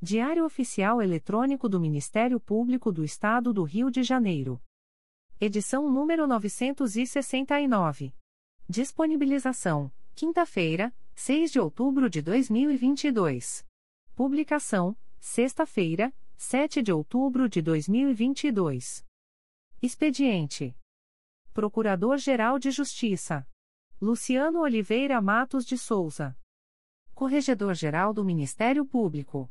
Diário Oficial Eletrônico do Ministério Público do Estado do Rio de Janeiro. Edição número 969. Disponibilização: quinta-feira, 6 de outubro de 2022. Publicação: sexta-feira, 7 de outubro de 2022. Expediente: Procurador-Geral de Justiça Luciano Oliveira Matos de Souza. Corregedor-Geral do Ministério Público.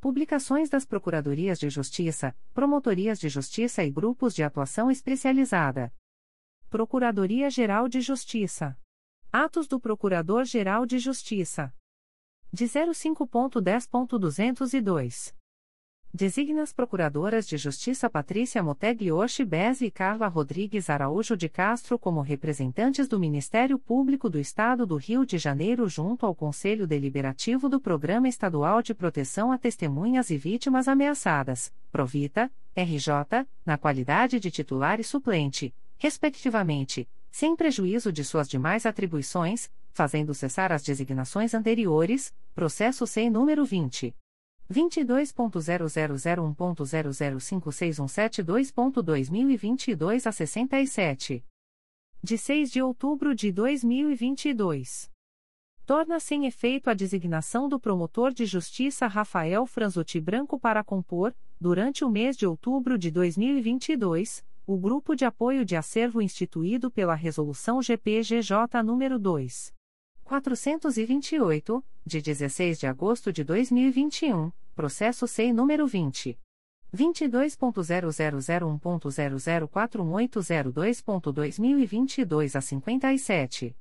Publicações das Procuradorias de Justiça, Promotorias de Justiça e Grupos de Atuação Especializada. Procuradoria-Geral de Justiça. Atos do Procurador-Geral de Justiça. De 05.10.202. Designas Procuradoras de Justiça Patrícia Moteg Oshibes e Carla Rodrigues Araújo de Castro como representantes do Ministério Público do Estado do Rio de Janeiro junto ao Conselho Deliberativo do Programa Estadual de Proteção a Testemunhas e Vítimas Ameaçadas, Provita, RJ, na qualidade de titular e suplente, respectivamente, sem prejuízo de suas demais atribuições, fazendo cessar as designações anteriores, processo sem número 20. 22.0001.0056172.2022 a 67. De 6 de outubro de 2022. Torna-se em efeito a designação do promotor de justiça Rafael Franzuti Branco para compor, durante o mês de outubro de 2022, o grupo de apoio de acervo instituído pela Resolução GPGJ nº 2. 428, de 16 de agosto de 2021, processo SEI número 20. 22.0001.0041802.2022 a 57.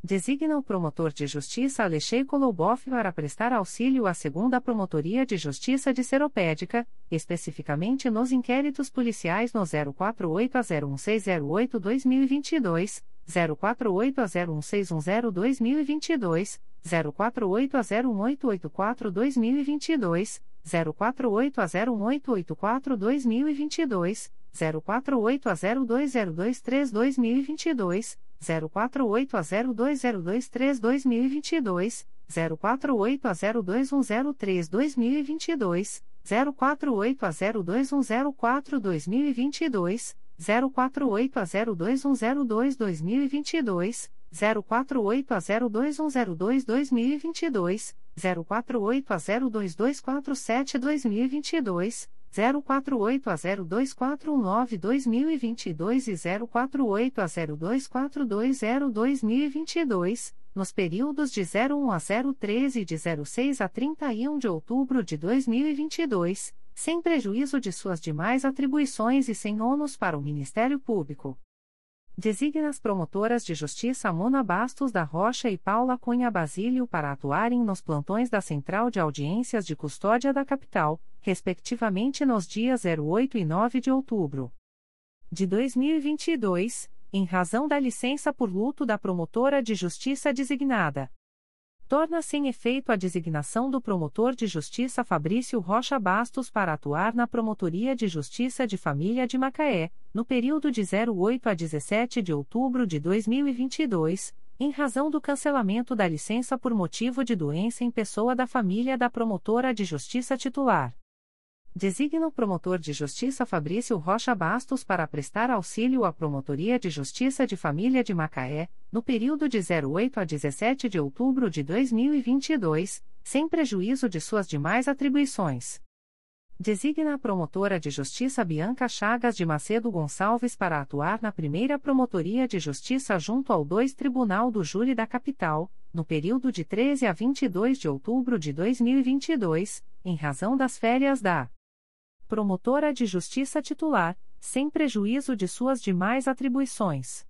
Designa o promotor de justiça Alexei Koloboff para prestar auxílio à segunda Promotoria de Justiça de Seropédica, especificamente nos inquéritos policiais no 048 a 01608 2022 048 a 01610 2022, 048 a 01884 2022, 048 a 01884 2022, 048 a 02023 2022, 048 a 02023 2022, 048 a 02103 2022, 048 a 02104 2022, 048 a 02102 2022, 048 a 02102 2022, 048 a 02247 2022, 048 a 02419 2022 e 048 a 02420 2022, nos períodos de 01 a 013 e de 06 a 31 de outubro de 2022 sem prejuízo de suas demais atribuições e sem ônus para o Ministério Público. Designa as promotoras de justiça Mona Bastos da Rocha e Paula Cunha Basílio para atuarem nos plantões da Central de Audiências de Custódia da Capital, respectivamente nos dias 08 e 9 de outubro de 2022, em razão da licença por luto da promotora de justiça designada torna sem efeito a designação do promotor de justiça Fabrício Rocha Bastos para atuar na Promotoria de Justiça de Família de Macaé, no período de 08 a 17 de outubro de 2022, em razão do cancelamento da licença por motivo de doença em pessoa da família da promotora de justiça titular. Designa o promotor de justiça Fabrício Rocha Bastos para prestar auxílio à Promotoria de Justiça de Família de Macaé, no período de 08 a 17 de outubro de 2022, sem prejuízo de suas demais atribuições. Designa a promotora de justiça Bianca Chagas de Macedo Gonçalves para atuar na primeira Promotoria de Justiça junto ao 2 Tribunal do Júri da Capital, no período de 13 a 22 de outubro de 2022, em razão das férias da promotora de justiça titular, sem prejuízo de suas demais atribuições.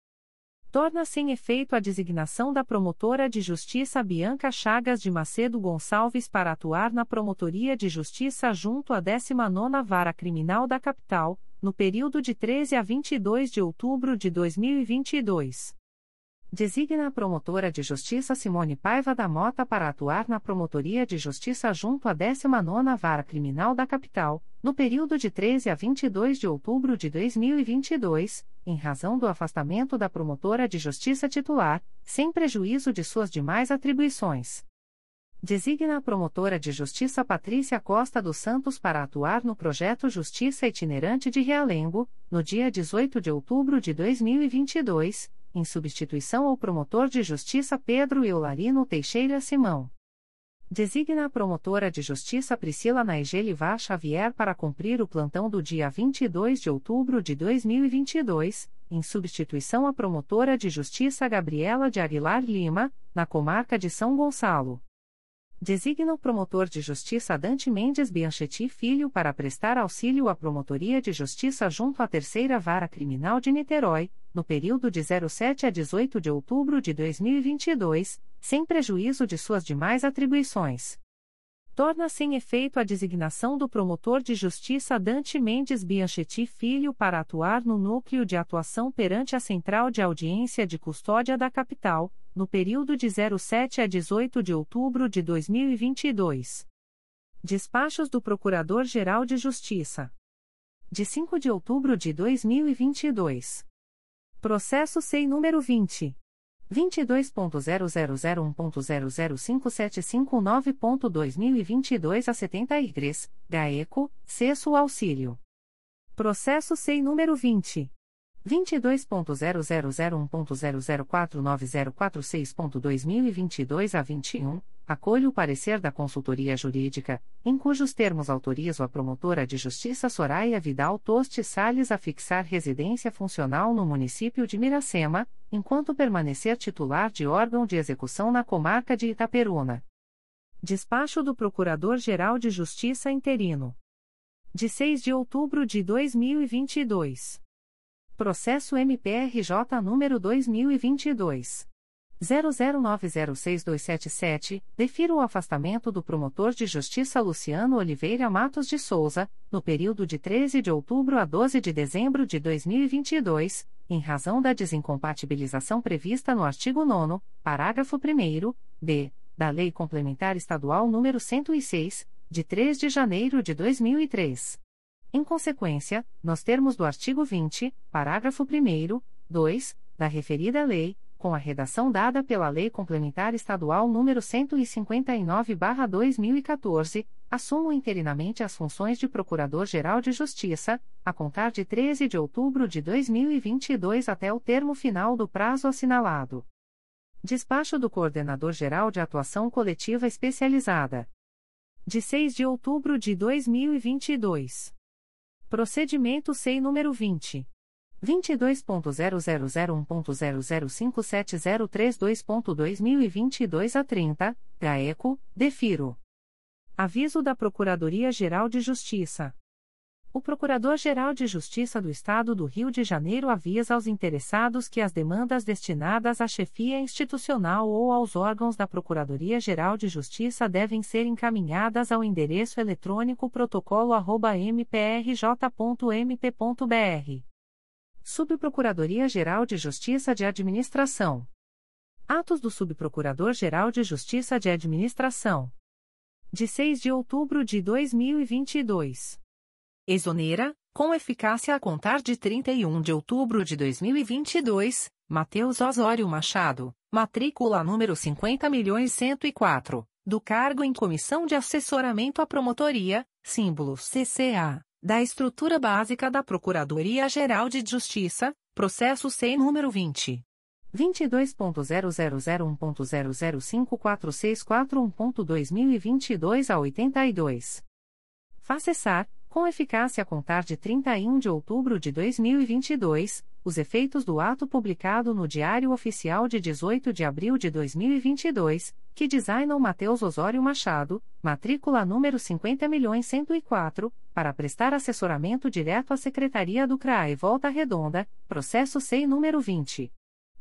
Torna sem efeito a designação da promotora de justiça Bianca Chagas de Macedo Gonçalves para atuar na Promotoria de Justiça junto à 19ª Vara Criminal da Capital, no período de 13 a 22 de outubro de 2022. Designa a promotora de justiça Simone Paiva da Mota para atuar na Promotoria de Justiça junto à 19ª Vara Criminal da Capital, no período de 13 a 22 de outubro de 2022, em razão do afastamento da promotora de justiça titular, sem prejuízo de suas demais atribuições. Designa a promotora de justiça Patrícia Costa dos Santos para atuar no projeto Justiça Itinerante de Realengo, no dia 18 de outubro de 2022, em substituição ao promotor de justiça Pedro Eularino Teixeira Simão. Designa a promotora de justiça Priscila Naegelivar Xavier para cumprir o plantão do dia 22 de outubro de 2022, em substituição à promotora de justiça Gabriela de Aguilar Lima, na comarca de São Gonçalo. Designa o promotor de justiça Dante Mendes Bianchetti Filho para prestar auxílio à Promotoria de Justiça junto à Terceira Vara Criminal de Niterói, no período de 07 a 18 de outubro de 2022, sem prejuízo de suas demais atribuições. Torna sem efeito a designação do promotor de justiça Dante Mendes Bianchetti Filho para atuar no núcleo de atuação perante a Central de Audiência de Custódia da Capital no período de 07 a 18 de outubro de 2022. Despachos do Procurador-Geral de Justiça. De 5 de outubro de 2022. Processo SEI número 20. 22.0001.00575.2022 a 70 Igres, GAECO, Cesso Auxílio. Processo SEI número 20. 22.0001.0049046.2022 a 21, acolho o parecer da consultoria jurídica, em cujos termos autorizo a promotora de justiça Soraya Vidal Toste Sales a fixar residência funcional no município de Miracema, enquanto permanecer titular de órgão de execução na comarca de Itaperuna. Despacho do Procurador-Geral de Justiça interino. De 6 de outubro de 2022. Processo MPRJ número 2022 00906277, defiro o afastamento do promotor de justiça Luciano Oliveira Matos de Souza, no período de 13 de outubro a 12 de dezembro de 2022, em razão da desincompatibilização prevista no artigo 9 parágrafo 1 b, da Lei Complementar Estadual número 106, de 3 de janeiro de 2003. Em consequência, nos termos do artigo 20, parágrafo 1 2, da referida lei, com a redação dada pela Lei Complementar Estadual nº 159/2014, assumo interinamente as funções de Procurador-Geral de Justiça, a contar de 13 de outubro de 2022 até o termo final do prazo assinalado. Despacho do Coordenador-Geral de Atuação Coletiva Especializada. De 6 de outubro de 2022. Procedimento SEI número 20. 22.0001.0057032.2022 a 30, GAECO, DEFIRO. Aviso da Procuradoria-Geral de Justiça. O Procurador-Geral de Justiça do Estado do Rio de Janeiro avisa aos interessados que as demandas destinadas à chefia institucional ou aos órgãos da Procuradoria-Geral de Justiça devem ser encaminhadas ao endereço eletrônico protocolo@mprj.mp.br. Subprocuradoria-Geral de Justiça de Administração. Atos do Subprocurador-Geral de Justiça de Administração. De 6 de outubro de 2022. Exonera, com eficácia a contar de 31 de outubro de 2022, Matheus Osório Machado, matrícula número 50.104, do cargo em Comissão de Assessoramento à Promotoria, símbolo CCA, da Estrutura Básica da Procuradoria-Geral de Justiça, processo SEI número 20. 22.0001.0054641.2022 a 82. Facessar, com eficácia a contar de 31 de outubro de 2022, os efeitos do ato publicado no Diário Oficial de 18 de abril de 2022, que designam Matheus Osório Machado, matrícula número 50.104, para prestar assessoramento direto à Secretaria do CRAE Volta Redonda, processo SEI número 20.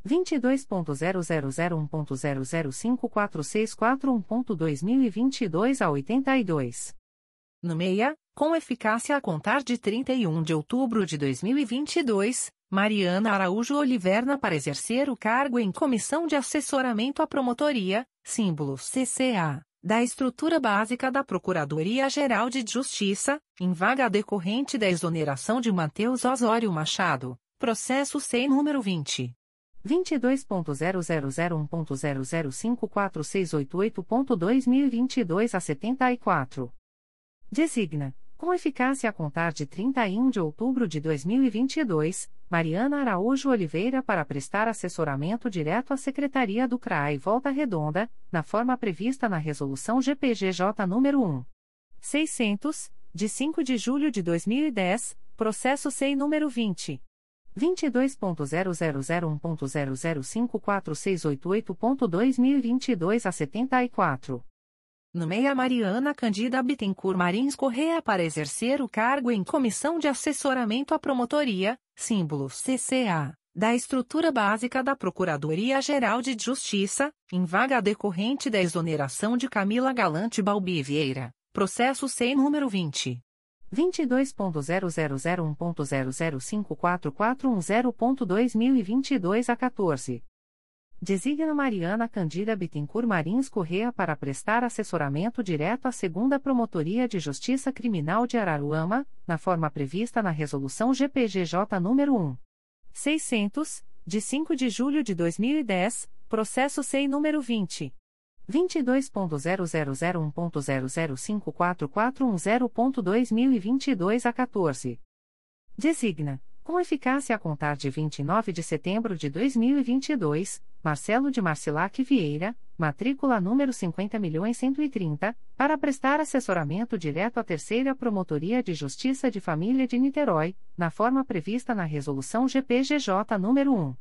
22.0001.0054641.2022 a 82. No MEIA, com eficácia a contar de 31 de outubro de 2022, Mariana Araújo Oliverna para exercer o cargo em Comissão de Assessoramento à Promotoria, símbolo CCA, da Estrutura Básica da Procuradoria-Geral de Justiça, em vaga decorrente da exoneração de Matheus Osório Machado, processo SEI número 20. 22.0001.0054688.2022 a 74. Designa, com eficácia a contar de 31 de outubro de 2022, Mariana Araújo Oliveira para prestar assessoramento direto à Secretaria do CRAI Volta Redonda, na forma prevista na Resolução GPGJ nº 1. 600, de 5 de julho de 2010, processo SEI número 20. 22.0001.0054688.2022 a 74. Nomeia Mariana Candida Bittencourt Marins Correa para exercer o cargo em Comissão de Assessoramento à Promotoria, símbolo CCA, da Estrutura Básica da Procuradoria-Geral de Justiça, em vaga decorrente da exoneração de Camila Galante Balbi Vieira, processo SEI número 20. 22.0001.0054410.2022 a 14. Designa Mariana Candida Bittencourt Marins Correa para prestar assessoramento direto à Segunda Promotoria de Justiça Criminal de Araruama, na forma prevista na Resolução GPGJ nº 1. 600, de 5 de julho de 2010, processo SEI número 20. 22.0001.0054410.2022 a 14. Designa com eficácia a contar de 29 de setembro de 2022, Marcelo de Marcilac Vieira, matrícula número 50.130, para prestar assessoramento direto à Terceira Promotoria de Justiça de Família de Niterói, na forma prevista na Resolução GPGJ nº 1.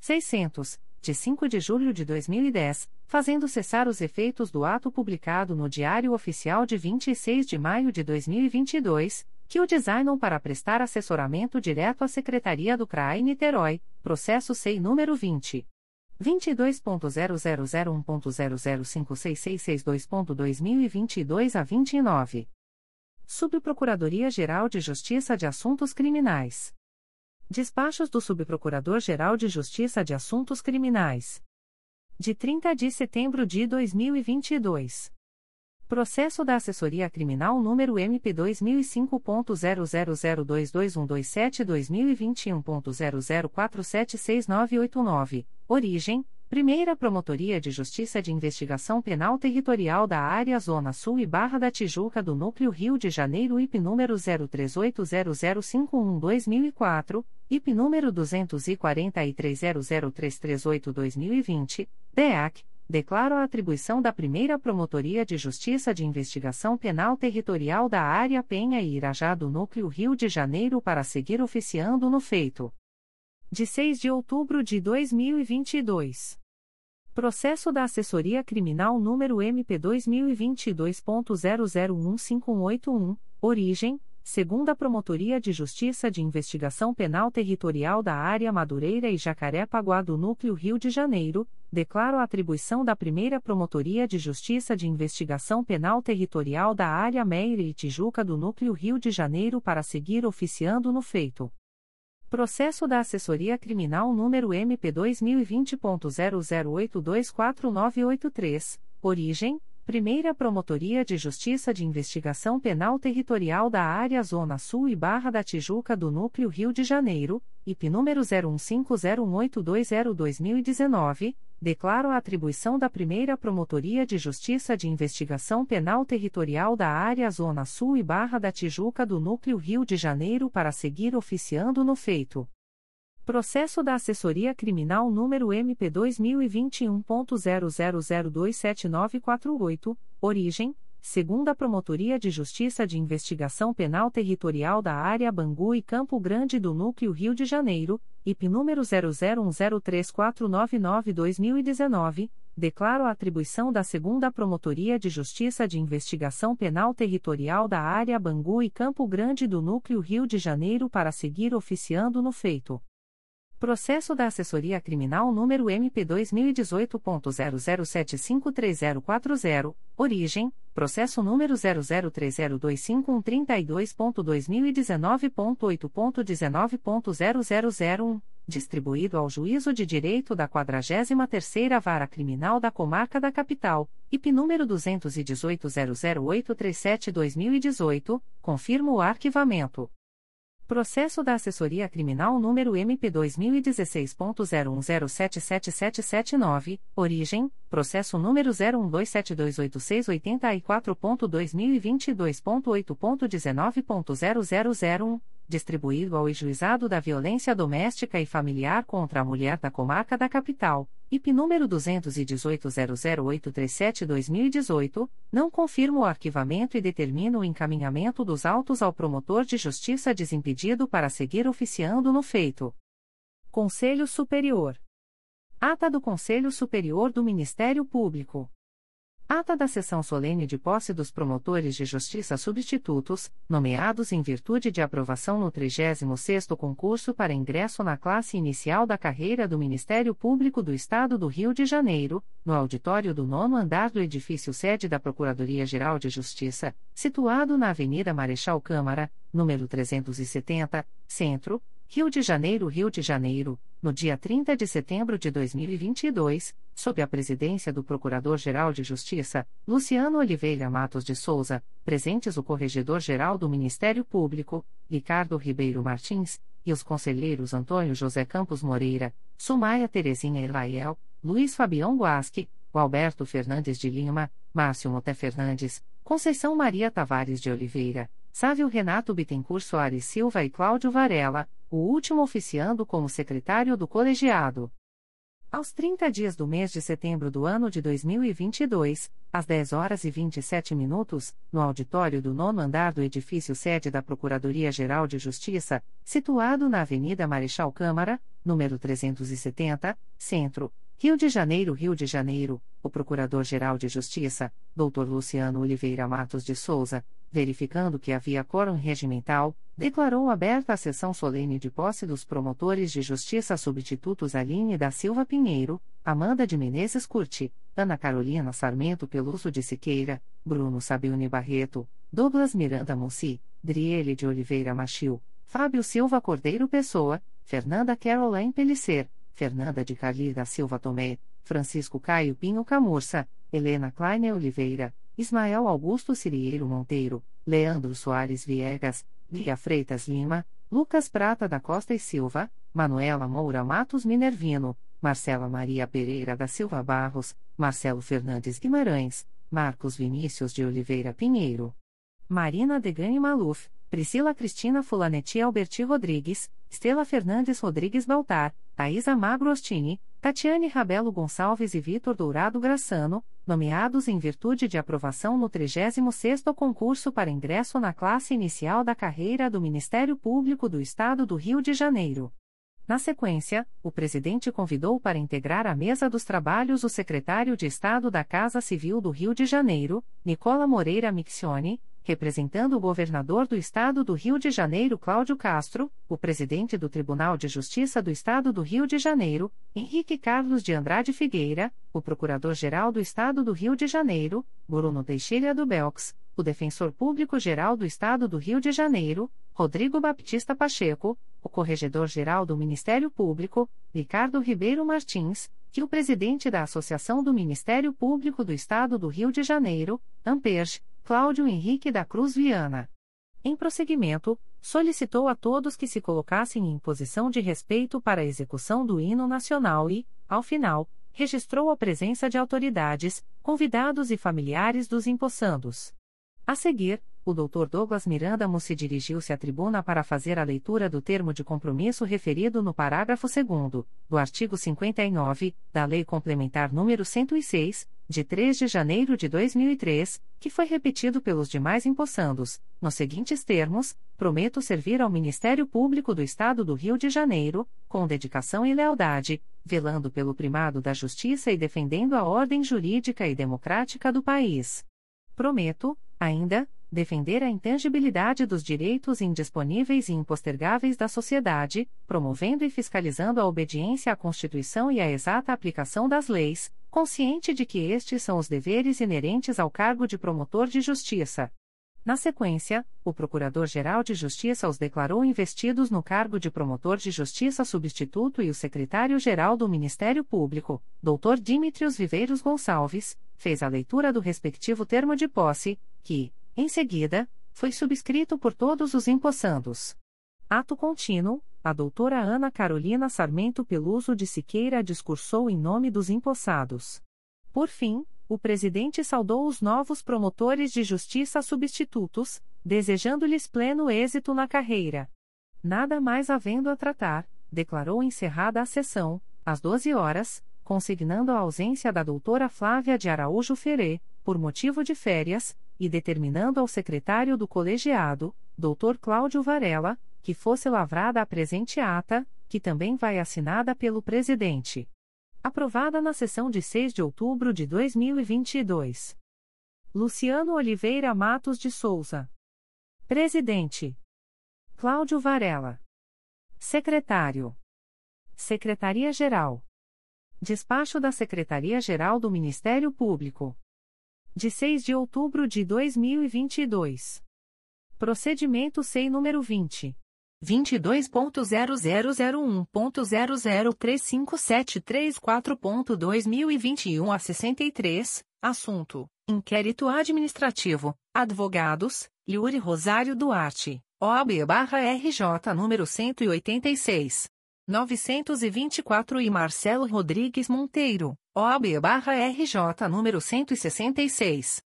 600, de 5 de julho de 2010, fazendo cessar os efeitos do ato publicado no Diário Oficial de 26 de maio de 2022, que o designam para prestar assessoramento direto à Secretaria do CRAI Niterói, processo SEI número 20. 22.0001.0056662.2022 a 29. Subprocuradoria-Geral de Justiça de Assuntos Criminais. Despachos do Subprocurador-Geral de Justiça de Assuntos Criminais. De 30 de setembro de 2022. Processo da Assessoria Criminal número MP2005.00221227-2021.00476989. Origem: Primeira Promotoria de Justiça de Investigação Penal Territorial da Área Zona Sul e Barra da Tijuca do Núcleo Rio de Janeiro IP número 03800512-2004, IP número 24300338-2020, DEAC declaro a atribuição da primeira Promotoria de Justiça de Investigação Penal Territorial da Área Penha e Irajá do Núcleo Rio de Janeiro para seguir oficiando no feito. De 6 de outubro de 2022. Processo da Assessoria Criminal número MP2022.00158181, origem, segunda Promotoria de Justiça de Investigação Penal Territorial da Área Madureira e Jacaré-Paguá do Núcleo Rio de Janeiro, declaro a atribuição da primeira Promotoria de Justiça de Investigação Penal Territorial da Área Meire e Tijuca do Núcleo Rio de Janeiro para seguir oficiando no feito. Processo da Assessoria Criminal número MP2020.00824983, origem, Primeira Promotoria de Justiça de Investigação Penal Territorial da Área Zona Sul e Barra da Tijuca do Núcleo Rio de Janeiro, IP número 015018202019, declaro a atribuição da Primeira Promotoria de Justiça de Investigação Penal Territorial da Área Zona Sul e Barra da Tijuca do Núcleo Rio de Janeiro para seguir oficiando no feito. Processo da Assessoria Criminal número MP2021.00027948, origem, segunda Promotoria de Justiça de Investigação Penal Territorial da Área Bangu e Campo Grande do Núcleo Rio de Janeiro, IP número 00103499-2019, declaro a atribuição da segunda Promotoria de Justiça de Investigação Penal Territorial da Área Bangu e Campo Grande do Núcleo Rio de Janeiro para seguir oficiando no feito. Processo da Assessoria Criminal número MP2018.00753040, origem, processo número 003025132.2019.8.19.0001, distribuído ao Juízo de Direito da 43ª Vara Criminal da Comarca da Capital, IP número 21800837-2018, confirmo o arquivamento. Processo da Assessoria Criminal número MP2016.01077779, origem, processo número 01272864.2022.8.19.0001, distribuído ao Juizado da Violência Doméstica e Familiar contra a Mulher da Comarca da Capital, IP número 21800837-2018, não confirmo o arquivamento e determino o encaminhamento dos autos ao promotor de justiça desimpedido para seguir oficiando no feito. Conselho Superior. Ata do Conselho Superior do Ministério Público. Ata da sessão solene de posse dos promotores de justiça substitutos, nomeados em virtude de aprovação no 36º concurso para ingresso na classe inicial da carreira do Ministério Público do Estado do Rio de Janeiro, no auditório do nono andar do edifício sede da Procuradoria-Geral de Justiça, situado na Avenida Marechal Câmara, número 370, Centro, Rio de Janeiro, Rio de Janeiro, no dia 30 de setembro de 2022, sob a presidência do Procurador-Geral de Justiça, Luciano Oliveira Matos de Souza, presentes o Corregedor-Geral do Ministério Público, Ricardo Ribeiro Martins, e os conselheiros Antônio José Campos Moreira, Sumaia Terezinha Elaiel, Luiz Fabião Guasque, Alberto Fernandes de Lima, Márcio Moté Fernandes, Conceição Maria Tavares de Oliveira, Sávio Renato Bittencourt Soares Silva e Cláudio Varela, o último oficiando como secretário do colegiado. Aos 30 dias do mês de setembro do ano de 2022, às 10 horas e 27 minutos, no auditório do nono andar do edifício sede da Procuradoria-Geral de Justiça, situado na Avenida Marechal Câmara, número 370, Centro, Rio de Janeiro, Rio de Janeiro, o Procurador-Geral de Justiça, Dr. Luciano Oliveira Matos de Souza, verificando que havia quórum regimental, declarou aberta a sessão solene de posse dos promotores de justiça substitutos Aline da Silva Pinheiro, Amanda de Menezes Curti, Ana Carolina Sarmento Peluso de Siqueira, Bruno Sabiuni Barreto, Douglas Miranda Mussi, Driele de Oliveira Machil, Fábio Silva Cordeiro Pessoa, Fernanda Caroline Pellicer, Fernanda de Carli da Silva Tomé, Francisco Caio Pinho Camurça, Helena Kleiner Oliveira, Ismael Augusto Cirieiro Monteiro, Leandro Soares Viegas, Lia Freitas Lima, Lucas Prata da Costa e Silva, Manuela Moura Matos Minervino, Marcela Maria Pereira da Silva Barros, Marcelo Fernandes Guimarães, Marcos Vinícius de Oliveira Pinheiro. Marina Degani Maluf, Priscila Cristina Fulanetti Alberti Rodrigues, Estela Fernandes Rodrigues Baltar, Thaisa Magro Ostini, Tatiane Rabelo Gonçalves e Vitor Dourado Graçano, nomeados em virtude de aprovação no 36º concurso para ingresso na classe inicial da carreira do Ministério Público do Estado do Rio de Janeiro. Na sequência, o presidente convidou para integrar a mesa dos trabalhos o secretário de Estado da Casa Civil do Rio de Janeiro, Nicola Moreira Mixione, representando o governador do Estado do Rio de Janeiro Cláudio Castro, o presidente do Tribunal de Justiça do Estado do Rio de Janeiro, Henrique Carlos de Andrade Figueira, o procurador-geral do Estado do Rio de Janeiro, Bruno Teixeira do Belks, o defensor público-geral do Estado do Rio de Janeiro, Rodrigo Baptista Pacheco, o Corregedor-Geral do Ministério Público, Ricardo Ribeiro Martins, que o presidente da Associação do Ministério Público do Estado do Rio de Janeiro, Amperge, Cláudio Henrique da Cruz Viana. Em prosseguimento, solicitou a todos que se colocassem em posição de respeito para a execução do hino nacional e, ao final, registrou a presença de autoridades, convidados e familiares dos empossandos. A seguir, o Dr. Douglas Miranda Mussi dirigiu-se à tribuna para fazer a leitura do termo de compromisso referido no parágrafo 2 do artigo 59 da Lei Complementar nº 106, de 3 de janeiro de 2003, que foi repetido pelos demais empossandos, nos seguintes termos: prometo servir ao Ministério Público do Estado do Rio de Janeiro, com dedicação e lealdade, velando pelo primado da justiça e defendendo a ordem jurídica e democrática do país. Prometo, ainda, defender a intangibilidade dos direitos indisponíveis e impostergáveis da sociedade, promovendo e fiscalizando a obediência à Constituição e a exata aplicação das leis, consciente de que estes são os deveres inerentes ao cargo de promotor de justiça. Na sequência, o Procurador-Geral de Justiça os declarou investidos no cargo de promotor de justiça substituto e o secretário-geral do Ministério Público, Dr. Dimitrios Viveiros Gonçalves, fez a leitura do respectivo termo de posse, que, em seguida, foi subscrito por todos os empossandos. Ato contínuo, a doutora Ana Carolina Sarmento Peluso de Siqueira discursou em nome dos empossados. Por fim, o presidente saudou os novos promotores de justiça substitutos, desejando-lhes pleno êxito na carreira. Nada mais havendo a tratar, declarou encerrada a sessão, às 12 horas, consignando a ausência da doutora Flávia de Araújo Ferê, por motivo de férias, e determinando ao secretário do colegiado, Dr. Cláudio Varela, que fosse lavrada a presente ata, que também vai assinada pelo presidente. Aprovada na sessão de 6 de outubro de 2022. Luciano Oliveira Matos de Souza. Presidente. Cláudio Varela. Secretário. Secretaria-Geral. Despacho da Secretaria-Geral do Ministério Público de 6 de outubro de 2022. Procedimento SEI número 20. 22.0001.0035734.2021 a 63, assunto: Inquérito Administrativo, Advogados, Yuri Rosário Duarte, OAB-RJ número 186. 924 e Marcelo Rodrigues Monteiro, OAB-RJ número 166.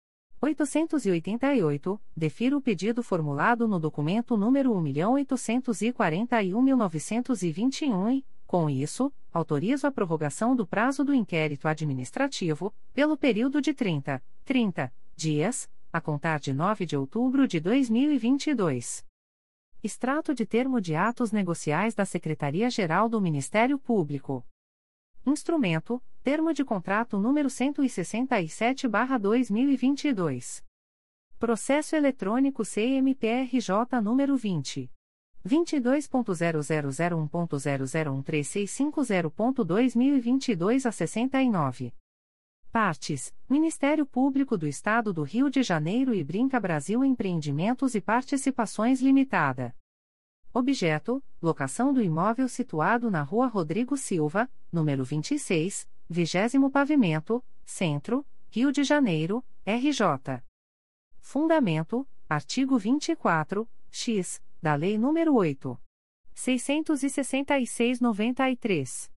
888, defiro o pedido formulado no documento número 1.841.921 e, com isso, autorizo a prorrogação do prazo do inquérito administrativo, pelo período de 30, 30 dias, a contar de 9 de outubro de 2022. Extrato de termo de atos negociais da Secretaria-Geral do Ministério Público. Instrumento: Termo de contrato número 167/2022. Processo eletrônico CMPRJ número 20 22.0001.0013650.2022 a 69. Partes: Ministério Público do Estado do Rio de Janeiro e Brinca Brasil Empreendimentos e Participações Limitada. Objeto: locação do imóvel situado na Rua Rodrigo Silva, número 26, vigésimo pavimento, Centro, Rio de Janeiro, RJ. Fundamento: artigo 24, x, da Lei nº 8. 666/93.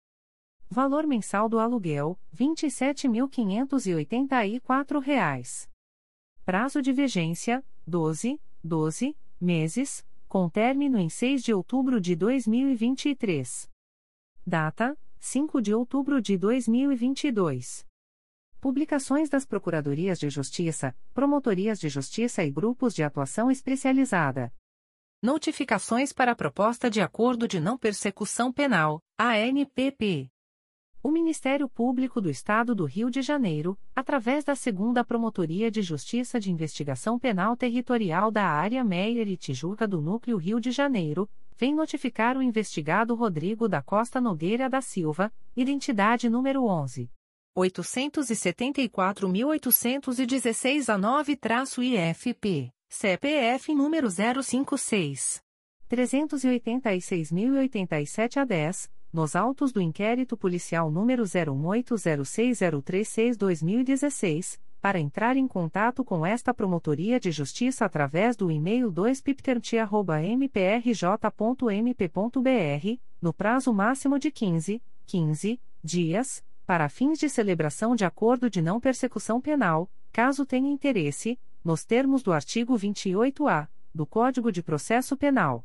Valor mensal do aluguel: R$ 27.584. Prazo de vigência: 12, 12 meses, com término em 6 de outubro de 2023. Data: 5 de outubro de 2022. Publicações das Procuradorias de Justiça, Promotorias de Justiça e Grupos de Atuação Especializada. Notificações para a Proposta de Acordo de Não Persecução Penal, ANPP. O Ministério Público do Estado do Rio de Janeiro, através da Segunda Promotoria de Justiça de Investigação Penal Territorial da Área Meier e Tijuca do Núcleo Rio de Janeiro, vem notificar o investigado Rodrigo da Costa Nogueira da Silva, identidade número 11. 874.816 a 9-IFP. CPF número 056. 386.087 a 10, nos autos do inquérito policial número 01806036-2016, para entrar em contato com esta Promotoria de Justiça através do e-mail 2pipterti.mprj.mp.br, no prazo máximo de 15, 15 dias, para fins de celebração de acordo de não persecução penal, caso tenha interesse, nos termos do artigo 28-A do Código de Processo Penal.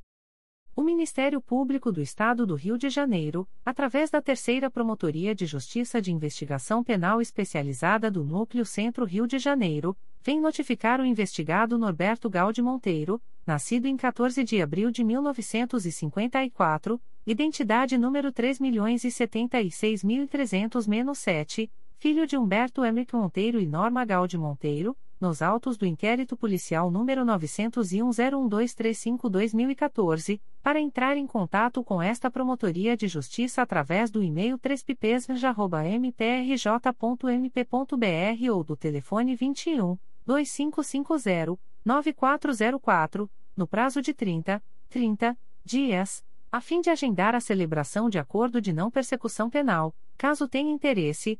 O Ministério Público do Estado do Rio de Janeiro, através da Terceira Promotoria de Justiça de Investigação Penal Especializada do Núcleo Centro Rio de Janeiro, vem notificar o investigado Norberto Gaudi Monteiro, nascido em 14 de abril de 1954, identidade número 3.076.300-7, filho de Humberto Emmerich Monteiro e Norma Gaudi Monteiro, nos autos do inquérito policial número 901-01235-2014, para entrar em contato com esta Promotoria de Justiça através do e-mail 3pipesja.mprj.mp.br ou do telefone 21 2550 9404, no prazo de 30, 30 dias, a fim de agendar a celebração de acordo de não persecução penal, caso tenha interesse,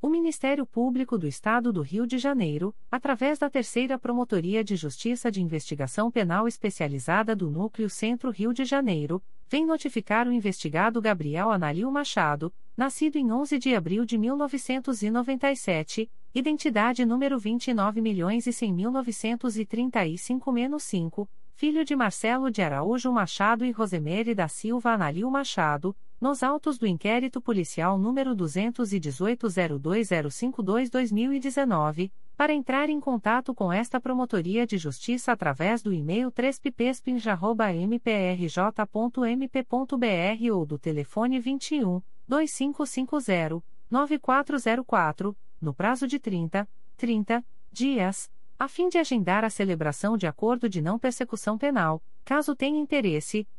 O Ministério Público do Estado do Rio de Janeiro, através da Terceira Promotoria de Justiça de Investigação Penal Especializada do Núcleo Centro Rio de Janeiro, vem notificar o investigado Gabriel Analio Machado, nascido em 11 de abril de 1997, identidade número 29.100.935-5, filho de Marcelo de Araújo Machado e Rosemary da Silva Analio Machado, nos autos do inquérito policial número 218.02052-2019, para entrar em contato com esta Promotoria de Justiça através do e-mail 3pipespinja.mprj.mp.br ou do telefone 21 2550 9404, no prazo de 30, 30 dias a fim de agendar a celebração de acordo de não persecução penal, caso tenha interesse,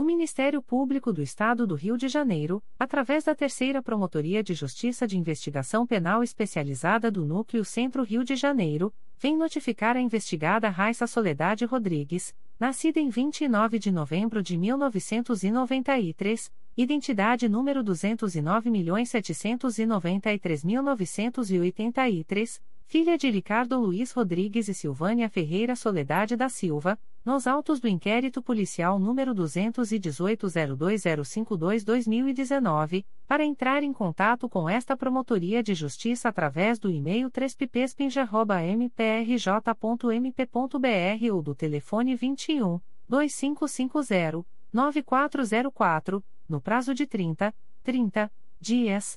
O Ministério Público do Estado do Rio de Janeiro, através da Terceira Promotoria de Justiça de Investigação Penal Especializada do Núcleo Centro Rio de Janeiro, vem notificar a investigada Raissa Soledade Rodrigues, nascida em 29 de novembro de 1993, identidade número 209.793.983 filha de Ricardo Luiz Rodrigues e Silvânia Ferreira Soledade da Silva, nos autos do inquérito policial número 218-02052-2019, para entrar em contato com esta Promotoria de Justiça através do e-mail 3pipespinja.mprj.mp.br ou do telefone 21 2550 9404, no prazo de 30, 30 dias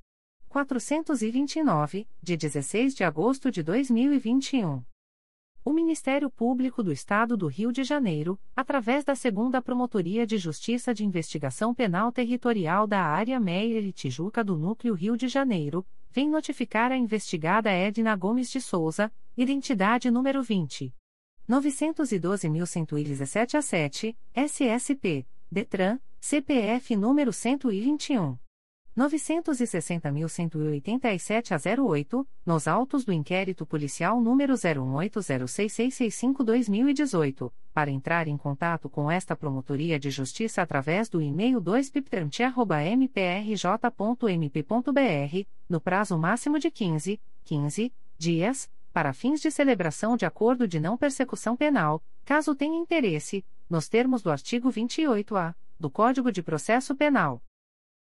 429, de 16 de agosto de 2021. O Ministério Público do Estado do Rio de Janeiro, através da Segunda Promotoria de Justiça de Investigação Penal Territorial da Área Meier e Tijuca do Núcleo Rio de Janeiro, vem notificar a investigada Edna Gomes de Souza, identidade número 20. 912.117 a 7, SSP, DETRAN, CPF número 121. 960.187 a 08, nos autos do inquérito policial número 01806665-2018, para entrar em contato com esta Promotoria de Justiça através do e-mail 2piptrante.mprj.mp.br, no prazo máximo de 15, 15 dias, para fins de celebração de acordo de não persecução penal, caso tenha interesse, nos termos do artigo 28-A do Código de Processo Penal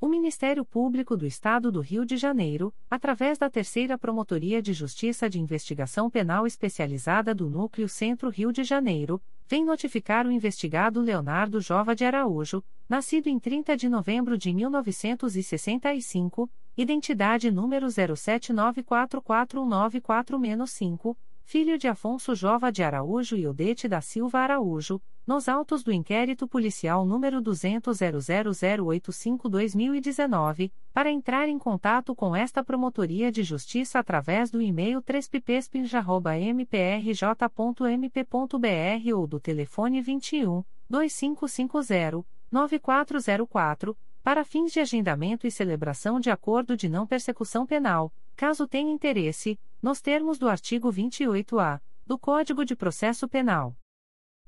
O Ministério Público do Estado do Rio de Janeiro, através da Terceira Promotoria de Justiça de Investigação Penal Especializada do Núcleo Centro Rio de Janeiro, vem notificar o investigado Leonardo Jova de Araújo, nascido em 30 de novembro de 1965, identidade número 07944194-5 filho de Afonso Jova de Araújo e Odete da Silva Araújo, nos autos do inquérito policial número 200.00852-2019, para entrar em contato com esta Promotoria de Justiça através do e-mail 3pipespinja.mprj.mp.br ou do telefone 21 2550 9404, para fins de agendamento e celebração de acordo de não persecução penal, caso tenha interesse, nos termos do artigo 28-A do Código de Processo Penal.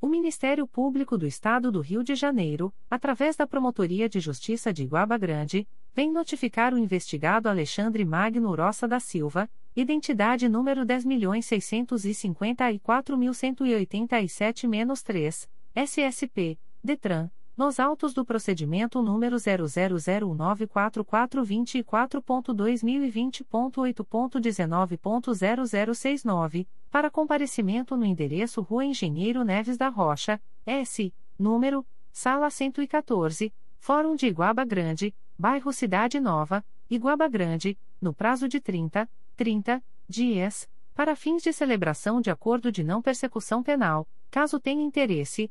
O Ministério Público do Estado do Rio de Janeiro, através da Promotoria de Justiça de Iguaba Grande, vem notificar o investigado Alexandre Magno Roça da Silva, identidade número 10.654.187-3, SSP, DETRAN, nos autos do procedimento número 0009444.2020.8.19.0069, para comparecimento no endereço Rua Engenheiro Neves da Rocha, S, número, sala 114, Fórum de Iguaba Grande, bairro Cidade Nova, Iguaba Grande, no prazo de 30, 30 dias, para fins de celebração de acordo de não persecução penal, caso tenha interesse,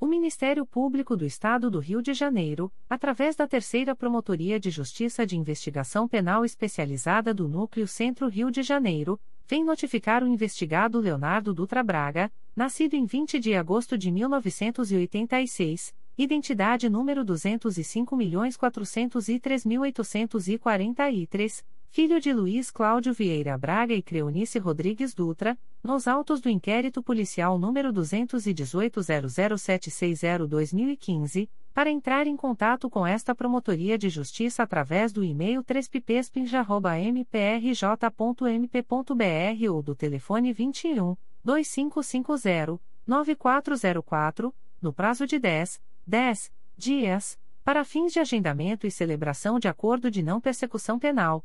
O Ministério Público do Estado do Rio de Janeiro, através da Terceira Promotoria de Justiça de Investigação Penal Especializada do Núcleo Centro Rio de Janeiro, vem notificar o investigado Leonardo Dutra Braga, nascido em 20 de agosto de 1986, identidade número 205.403.843, filho de Luiz Cláudio Vieira Braga e Creonice Rodrigues Dutra, nos autos do inquérito policial número 218.00760-2015, para entrar em contato com esta Promotoria de Justiça através do e-mail 3pipespinja.mprj.mp.br ou do telefone 21 2550 9404, no prazo de 10, 10 dias para fins de agendamento e celebração de acordo de não persecução penal,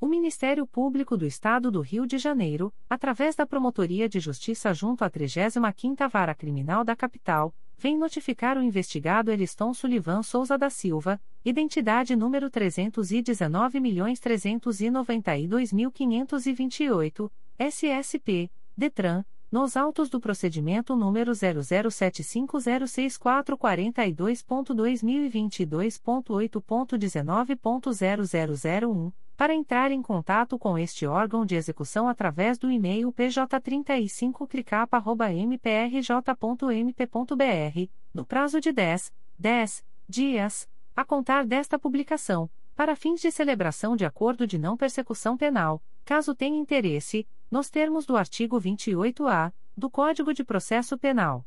O Ministério Público do Estado do Rio de Janeiro, através da Promotoria de Justiça junto à 35ª Vara Criminal da Capital, vem notificar o investigado Eliston Sullivan Souza da Silva, identidade número 319.392.528, SSP, DETRAN, nos autos do procedimento número 007506442.2022.8.19.0001, para entrar em contato com este órgão de execução através do e-mail pj35cricapa.mprj.mp.br, no prazo de 10, 10 dias, a contar desta publicação, para fins de celebração de acordo de não persecução penal, caso tenha interesse, nos termos do artigo 28-A do Código de Processo Penal.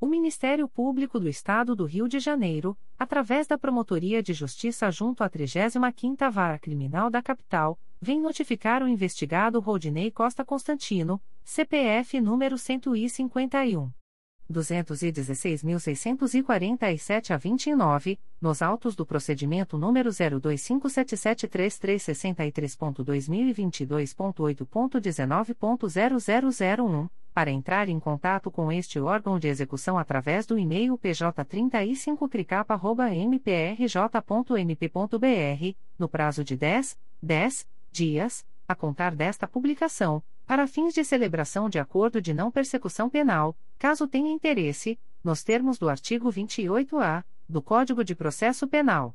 O Ministério Público do Estado do Rio de Janeiro, através da Promotoria de Justiça junto à 35ª Vara Criminal da Capital, vem notificar o investigado Rodinei Costa Constantino, CPF número 151. 216.647 a 29, nos autos do procedimento número 02573363.2022.8.19.0001 para entrar em contato com este órgão de execução através do e-mail pj35cricapa.mprj.mp.br, no prazo de 10, 10 dias, a contar desta publicação, para fins de celebração de acordo de não persecução penal, caso tenha interesse, nos termos do artigo 28-A do Código de Processo Penal.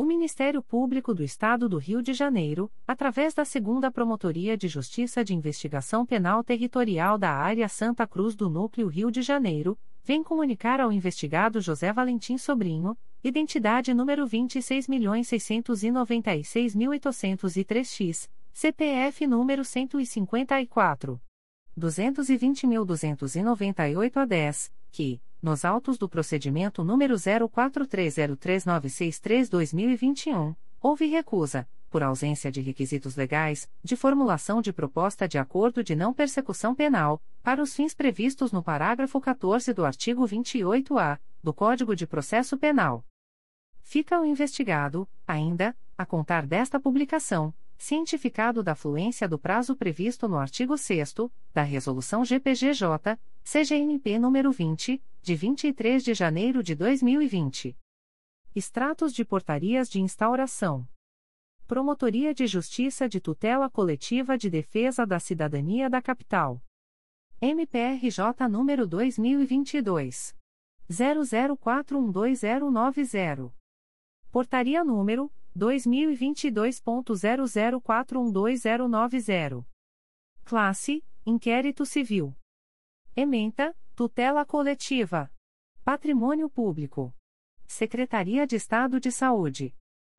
O Ministério Público do Estado do Rio de Janeiro, através da Segunda Promotoria de Justiça de Investigação Penal Territorial da Área Santa Cruz do Núcleo Rio de Janeiro, vem comunicar ao investigado José Valentim Sobrinho, identidade número 26.696.803x, CPF número 154. 220.298 a 10, que, nos autos do procedimento número 04303963-2021, houve recusa, por ausência de requisitos legais, de formulação de proposta de acordo de não persecução penal, para os fins previstos no parágrafo 14 do artigo 28-A do Código de Processo Penal. Fica o investigado, ainda, a contar desta publicação, cientificado da fluência do prazo previsto no artigo 6 da Resolução GPGJ, CGNP nº 20, de 23 de janeiro de 2020. Extratos de portarias de instauração. Promotoria de Justiça de Tutela Coletiva de Defesa da Cidadania da Capital. MPRJ número 2022 00412090. Portaria número 2022.00412090. Classe: Inquérito Civil. Ementa: Tutela coletiva. Patrimônio público. Secretaria de Estado de Saúde.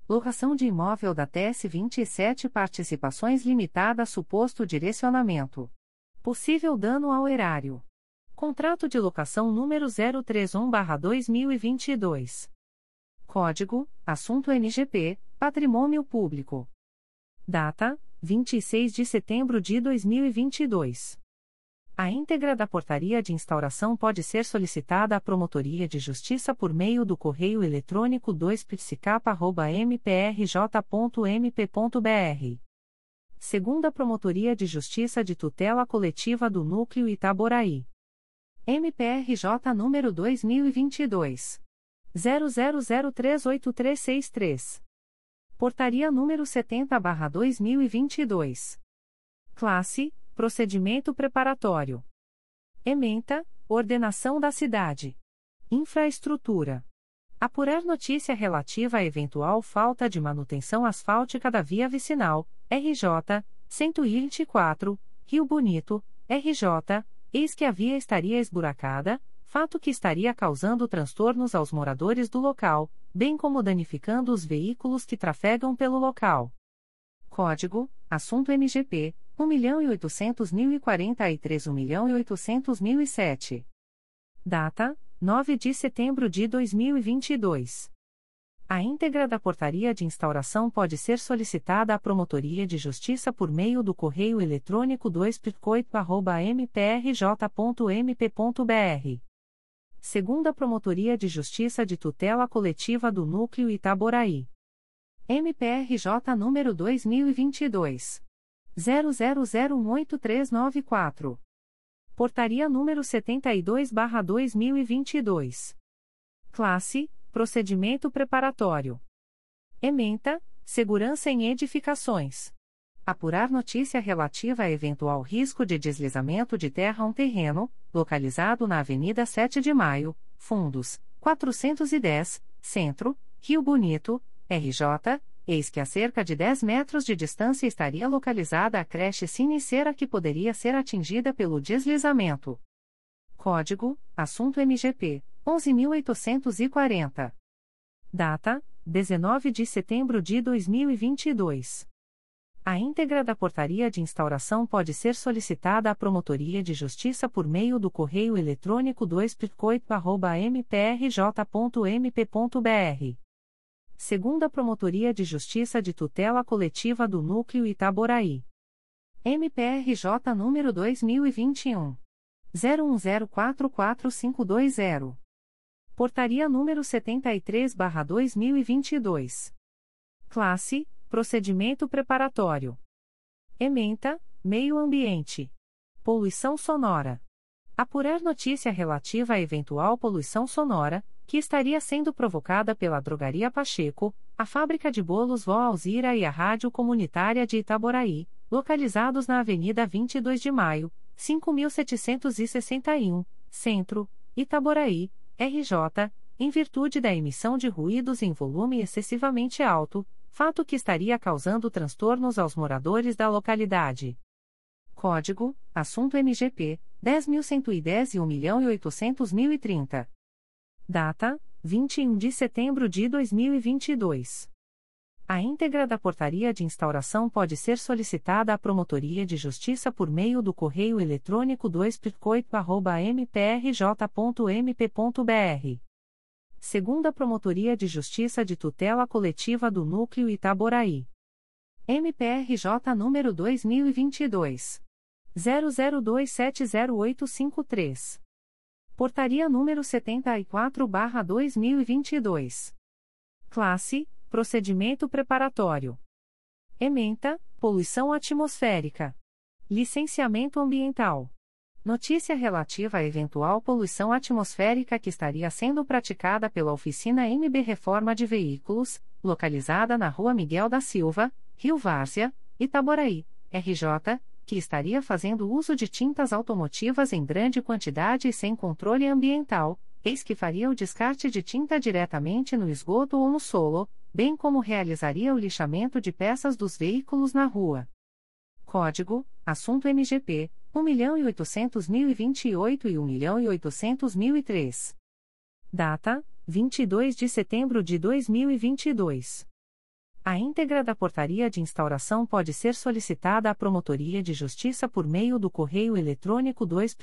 Locação de imóvel da TS 27 Participações Limitada Suposto Direcionamento. Possível dano ao erário. Contrato de locação número 031/2022. Código: Assunto MGP Patrimônio Público. Data: 26 de setembro de 2022. A íntegra da portaria de instauração pode ser solicitada à Promotoria de Justiça por meio do correio eletrônico 2psicapa.mprj.mp.br. Segunda Promotoria de Justiça de Tutela Coletiva do Núcleo Itaboraí. MPRJ número 2022. 00038363. Portaria número 70/2022. Classe: Procedimento preparatório. Ementa: Ordenação da cidade. Infraestrutura. Apurar notícia relativa à eventual falta de manutenção asfáltica da via vicinal, RJ 124, Rio Bonito, RJ, eis que a via estaria esburacada, fato que estaria causando transtornos aos moradores do local, bem como danificando os veículos que trafegam pelo local. Código: Assunto MGP 1.800.043 1.800.007. Data: 9 de setembro de 2022. A íntegra da portaria de instauração pode ser solicitada à Promotoria de Justiça por meio do correio eletrônico 2 mprj.mp.br segunda Promotoria de Justiça de Tutela Coletiva do Núcleo Itaboraí. MPRJ número 2022 00018394. Portaria número 72/2022. Classe: Procedimento preparatório. Ementa: Segurança em edificações. Apurar notícia relativa a eventual risco de deslizamento de terra a um terreno, localizado na Avenida 7 de Maio, Fundos, 410, Centro, Rio Bonito, RJ, eis que a cerca de 10 metros de distância estaria localizada a creche siniceira que poderia ser atingida pelo deslizamento. Código: Assunto MGP 11840. Data: 19 de setembro de 2022. A íntegra da portaria de instauração pode ser solicitada à Promotoria de Justiça por meio do correio eletrônico 2 mprj.mp.br. Segunda Promotoria de Justiça de Tutela Coletiva do Núcleo Itaboraí. MPRJ número 2021. 01044520. Portaria número 73/2022. Classe Procedimento preparatório. Ementa, Meio Ambiente. Poluição sonora. Apurar notícia relativa à eventual poluição sonora, que estaria sendo provocada pela Drogaria Pacheco, a fábrica de bolos Vó Alzira e a Rádio Comunitária de Itaboraí, localizados na Avenida 22 de Maio, 5761, Centro, Itaboraí, RJ, em virtude da emissão de ruídos em volume excessivamente alto, fato que estaria causando transtornos aos moradores da localidade. Código: Assunto MGP 10.110 e 1.800.030. Data: 21 de setembro de 2022. A íntegra da portaria de instauração pode ser solicitada à Promotoria de Justiça por meio do correio eletrônico 2 mprj.mp.br segunda Promotoria de Justiça de Tutela Coletiva do Núcleo Itaboraí. MPRJ número 2022 00270853. Portaria número 74/2022. Classe: Procedimento preparatório. Ementa: Poluição atmosférica. Licenciamento ambiental. Notícia relativa à eventual poluição atmosférica que estaria sendo praticada pela oficina MB Reforma de Veículos, localizada na Rua Miguel da Silva, Rio Várzea, Itaboraí, RJ, que estaria fazendo uso de tintas automotivas em grande quantidade e sem controle ambiental, eis que faria o descarte de tinta diretamente no esgoto ou no solo, bem como realizaria o lixamento de peças dos veículos na rua. Código: Assunto MGP 1.800.028 e 1.800.003. Data: 22 de setembro de 2022. A íntegra da portaria de instauração pode ser solicitada à Promotoria de Justiça por meio do correio eletrônico 2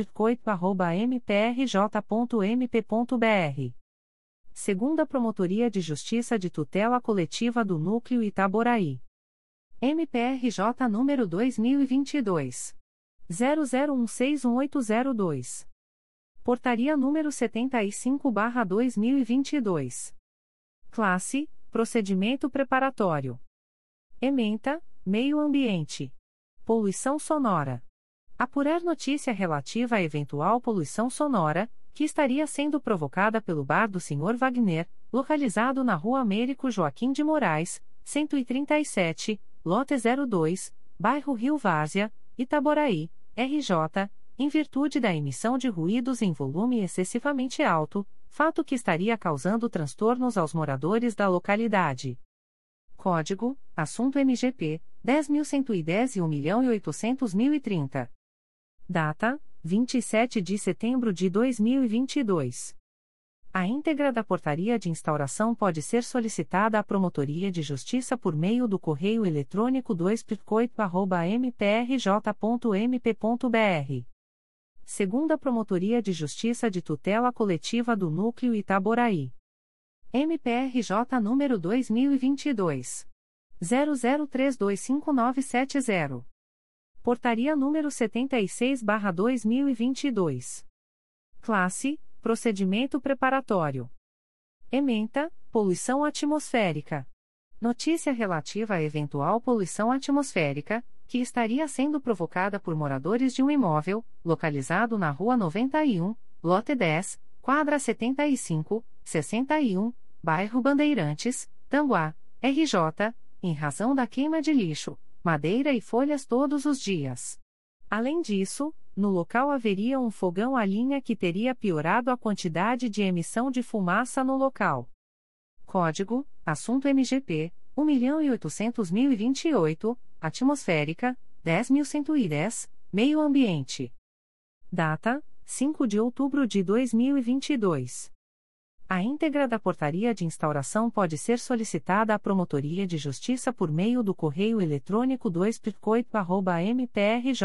mprj.mp.br. Segunda Promotoria de Justiça de Tutela Coletiva do Núcleo Itaboraí. MPRJ número 2022 00161802. Portaria número 75/2022. Classe: Procedimento preparatório. Ementa: Meio Ambiente. Poluição sonora. Apurar notícia relativa à eventual poluição sonora, que estaria sendo provocada pelo bar do Sr. Wagner, localizado na Rua Américo Joaquim de Moraes, 137, lote 02, bairro Rio Várzea, Itaboraí, RJ, em virtude da emissão de ruídos em volume excessivamente alto, fato que estaria causando transtornos aos moradores da localidade. Código: Assunto MGP 10.110 e 1.800.030. Data: 27 de setembro de 2022. A íntegra da portaria de instauração pode ser solicitada à Promotoria de Justiça por meio do correio eletrônico 2 mprj.mp.br segunda Promotoria de Justiça de Tutela Coletiva do Núcleo Itaboraí. MPRJ número 2022 00325970. Portaria número 76/2022. Classe: Procedimento preparatório. Ementa: Poluição atmosférica. Notícia relativa à eventual poluição atmosférica que estaria sendo provocada por moradores de um imóvel, localizado na Rua 91, Lote 10, Quadra 75, 61, Bairro Bandeirantes, Tanguá, RJ, em razão da queima de lixo, madeira e folhas todos os dias. Além disso, no local haveria um fogão a linha que teria piorado a quantidade de emissão de fumaça no local. Código: Assunto MGP 1.800.028, Atmosférica, 10.110, Meio Ambiente. Data: 5 de outubro de 2022. A íntegra da portaria de instauração pode ser solicitada à Promotoria de Justiça por meio do correio eletrônico 2 mprj.mp.br.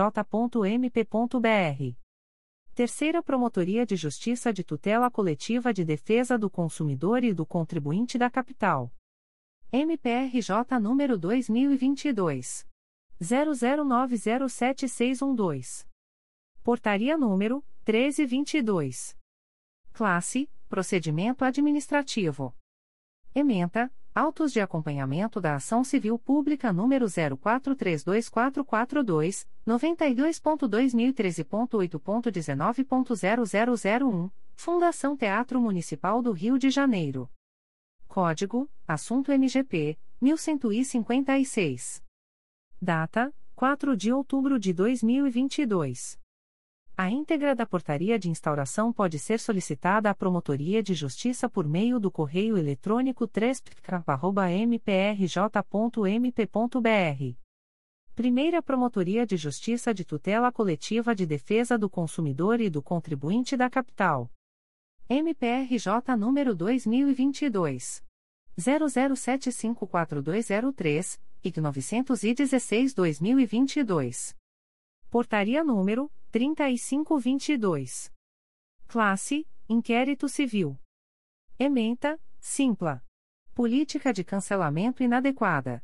Terceira Promotoria de Justiça de Tutela Coletiva de Defesa do Consumidor e do Contribuinte da Capital. MPRJ número 2022 00907612. Portaria número 1322. Classe: Procedimento administrativo. Ementa: Autos de acompanhamento da Ação Civil Pública número 04324442, 92.2013.8.19.0001, Fundação Teatro Municipal do Rio de Janeiro. Código: Assunto MGP 1156. Data: 4 de outubro de 2022. A íntegra da portaria de instauração pode ser solicitada à Promotoria de Justiça por meio do correio eletrônico 3pk.mprj.mp.br. Primeira Promotoria de Justiça de Tutela Coletiva de Defesa do Consumidor e do Contribuinte da Capital. MPRJ número 2022 00754203 e 916-2022. Portaria número 3522. Classe: Inquérito Civil. Ementa: Simpla. Política de cancelamento inadequada.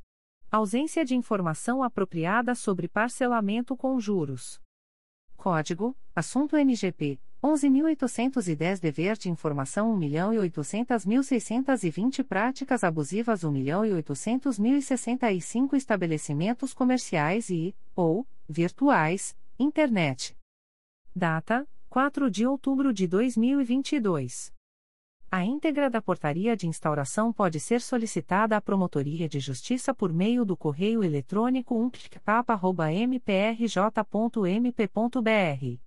Ausência de informação apropriada sobre parcelamento com juros. Código: Assunto MGP 11.810 Dever de informação 1.800.620 Práticas abusivas 1.800.065 Estabelecimentos comerciais e, ou, virtuais, Internet. Data: 4 de outubro de 2022. A íntegra da portaria de instauração pode ser solicitada à Promotoria de Justiça por meio do correio eletrônico umptcap.mprj.mp.br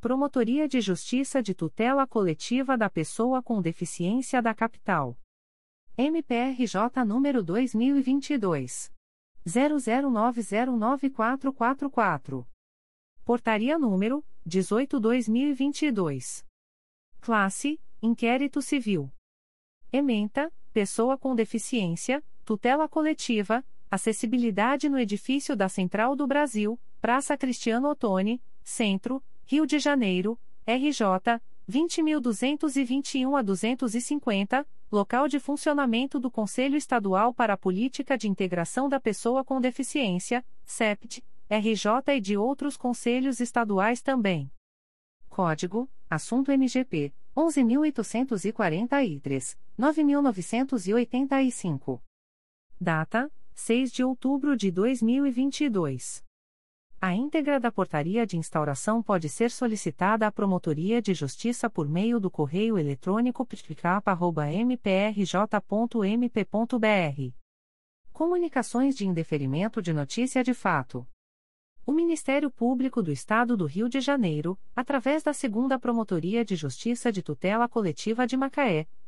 Promotoria de Justiça de Tutela Coletiva da Pessoa com Deficiência da Capital. MPRJ número 2022 00909444. Portaria número 18/2022. Classe: Inquérito Civil. Ementa: Pessoa com deficiência, tutela coletiva, acessibilidade no edifício da Central do Brasil, Praça Cristiano Ottoni, Centro, Rio de Janeiro, RJ 20.221 a 250, local de funcionamento do Conselho Estadual para a Política de Integração da Pessoa com Deficiência, CEPT, RJ e de outros conselhos estaduais também. Código: Assunto MGP 11.843, 9.985. Data: 6 de outubro de 2022. A íntegra da portaria de instauração pode ser solicitada à Promotoria de Justiça por meio do correio eletrônico ptcap.mprj.mp.br. Comunicações de indeferimento de notícia de fato. O Ministério Público do Estado do Rio de Janeiro, através da Segunda Promotoria de Justiça de Tutela Coletiva de Macaé,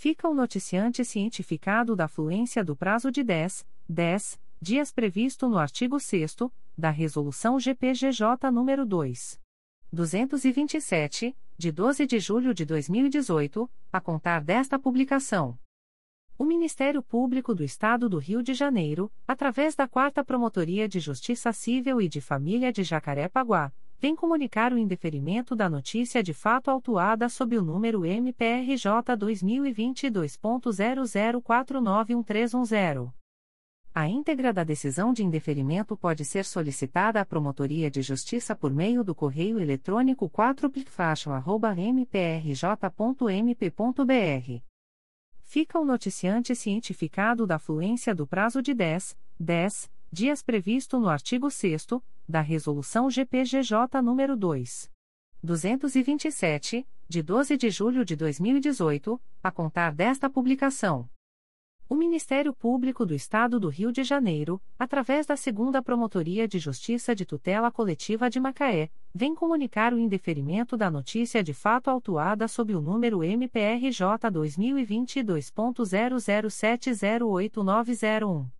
fica o noticiante cientificado da fluência do prazo de 10, 10 dias previsto no artigo 6 da Resolução GPGJ nº 2. 227, de 12 de julho de 2018, a contar desta publicação. O Ministério Público do Estado do Rio de Janeiro, através da 4 Promotoria de Justiça Civil e de Família de Jacarepaguá, vem comunicar o indeferimento da notícia de fato autuada sob o número MPRJ 2022.00491310. A íntegra da decisão de indeferimento pode ser solicitada à Promotoria de Justiça por meio do correio eletrônico 4picfacho.mprj.mp.br. Fica o noticiante cientificado da fluência do prazo de 10, 10 dias previsto no artigo 6 da Resolução GPGJ nº 2. 227, de 12 de julho de 2018, a contar desta publicação. O Ministério Público do Estado do Rio de Janeiro, através da Segunda Promotoria de Justiça de Tutela Coletiva de Macaé, vem comunicar o indeferimento da notícia de fato autuada sob o número MPRJ 2022.00708901.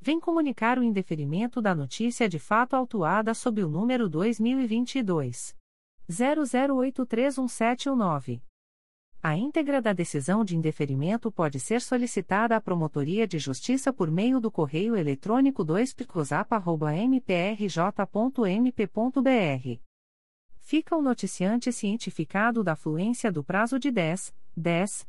vem comunicar o indeferimento da notícia de fato autuada sob o número 2022 00831719. A íntegra da decisão de indeferimento pode ser solicitada à Promotoria de Justiça por meio do correio eletrônico 2 mprj.mp.br. Fica o noticiante cientificado da fluência do prazo de 10, 10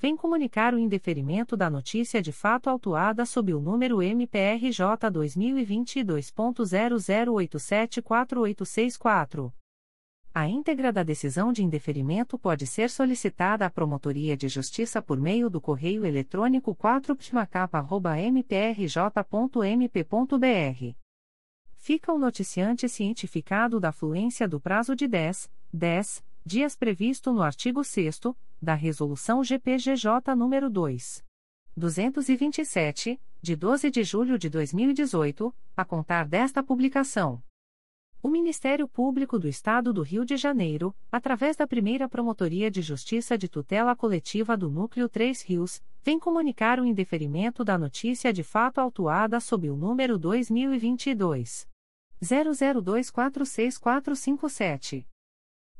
vem comunicar o indeferimento da notícia de fato autuada sob o número MPRJ 2022.00874864. A íntegra da decisão de indeferimento pode ser solicitada à Promotoria de Justiça por meio do correio eletrônico 4ptmacapa.mprj.mp.br. Fica o noticiante cientificado da fluência do prazo de 10, 10 dias previsto no artigo 6 da Resolução GPGJ nº 2. 227, de 12 de julho de 2018, a contar desta publicação. O Ministério Público do Estado do Rio de Janeiro, através da primeira Promotoria de Justiça de Tutela Coletiva do Núcleo 3 Rios, vem comunicar o indeferimento da notícia de fato autuada sob o número 2022. 00246457.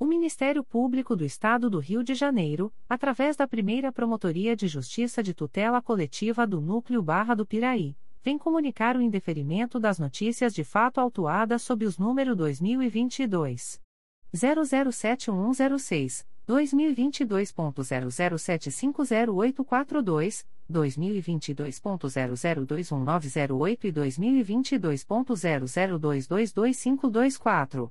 O Ministério Público do Estado do Rio de Janeiro, através da primeira Promotoria de Justiça de Tutela Coletiva do Núcleo Barra do Piraí, vem comunicar o indeferimento das notícias de fato autuadas sob os números 2022 007106, 2022.00750842, 2022.00219008 e 2022.0022225224.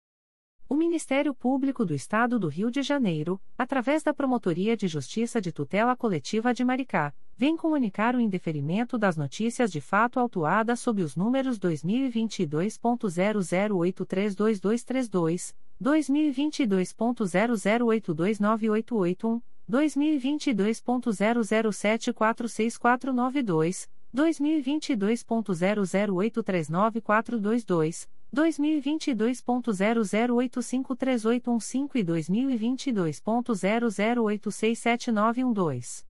O Ministério Público do Estado do Rio de Janeiro, através da Promotoria de Justiça de Tutela Coletiva de Maricá, vem comunicar o indeferimento das notícias de fato autuadas sob os números 2022.00832232, 2022.00829881, 2022.00746492, 2022.00839422, 2022.00853815 e 2022.00867912.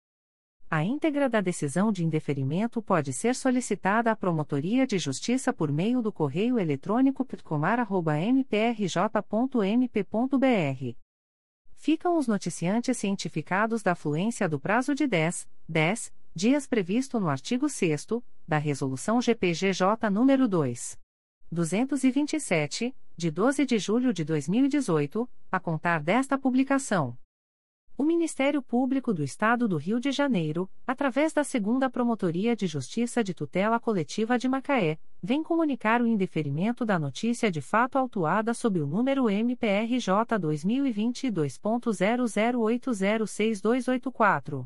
A íntegra da decisão de indeferimento pode ser solicitada à Promotoria de Justiça por meio do correio eletrônico pitcomar.mprj.mp.br. Ficam os noticiantes cientificados da fluência do prazo de 10, 10 dias previsto no artigo 6 da Resolução GPGJ nº 2. 227, de 12 de julho de 2018, a contar desta publicação. O Ministério Público do Estado do Rio de Janeiro, através da Segunda Promotoria de Justiça de Tutela Coletiva de Macaé, vem comunicar o indeferimento da notícia de fato autuada sob o número MPRJ 2022.00806284.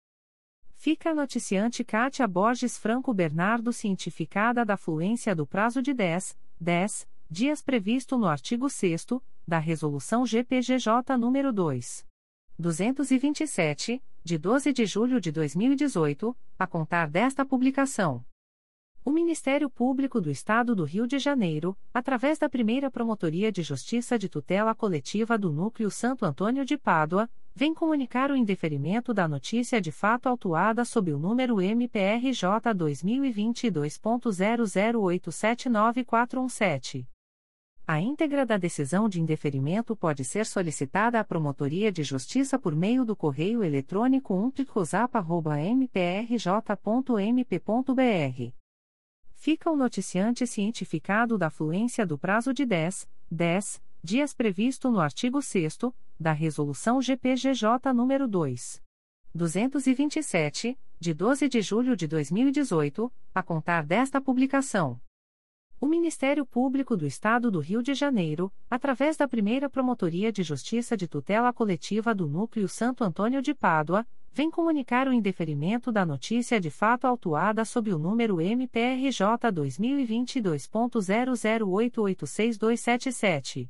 fica a noticiante Kátia Borges Franco Bernardo cientificada da fluência do prazo de 10, 10 dias previsto no artigo 6 da Resolução GPGJ nº 2. 227, de 12 de julho de 2018, a contar desta publicação. O Ministério Público do Estado do Rio de Janeiro, através da primeira Promotoria de Justiça de Tutela Coletiva do Núcleo Santo Antônio de Pádua, vem comunicar o indeferimento da notícia de fato autuada sob o número MPRJ 2022.00879417. A íntegra da decisão de indeferimento pode ser solicitada à Promotoria de Justiça por meio do correio eletrônico umpticosap.mprj.mp.br. Fica o noticiante cientificado da fluência do prazo de 10, 10 dias previsto no artigo 6 da Resolução GPGJ nº 2. 227, de 12 de julho de 2018, a contar desta publicação. O Ministério Público do Estado do Rio de Janeiro, através da primeira Promotoria de Justiça de Tutela Coletiva do Núcleo Santo Antônio de Pádua, vem comunicar o indeferimento da notícia de fato autuada sob o número MPRJ 2022.00886277.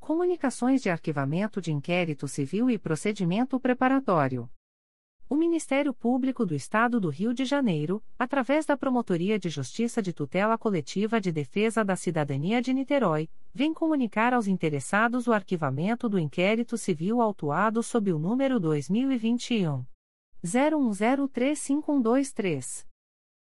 Comunicações de Arquivamento de Inquérito Civil e Procedimento Preparatório. O Ministério Público do Estado do Rio de Janeiro, através da Promotoria de Justiça de Tutela Coletiva de Defesa da Cidadania de Niterói, vem comunicar aos interessados o arquivamento do inquérito civil autuado sob o número 2021 01035123.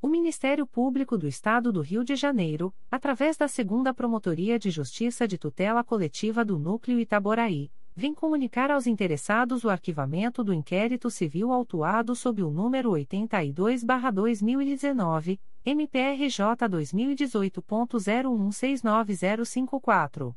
O Ministério Público do Estado do Rio de Janeiro, através da Segunda Promotoria de Justiça de Tutela Coletiva do Núcleo Itaboraí, vem comunicar aos interessados o arquivamento do inquérito civil autuado sob o número 82-2019, MPRJ 2018.01690554.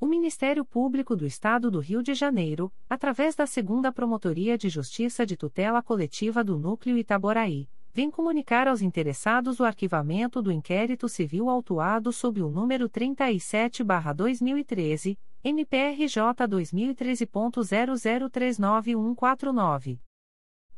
O Ministério Público do Estado do Rio de Janeiro, através da Segunda Promotoria de Justiça de Tutela Coletiva do Núcleo Itaboraí, vem comunicar aos interessados o arquivamento do inquérito civil autuado sob o número 37-2013, MPRJ 2013.00399149.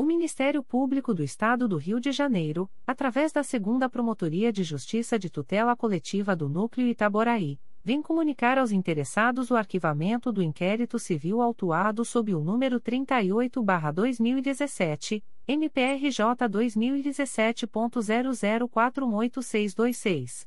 O Ministério Público do Estado do Rio de Janeiro, através da Segunda Promotoria de Justiça de Tutela Coletiva do Núcleo Itaboraí, vem comunicar aos interessados o arquivamento do inquérito civil autuado sob o número 38-2017, MPRJ 2017.00418626.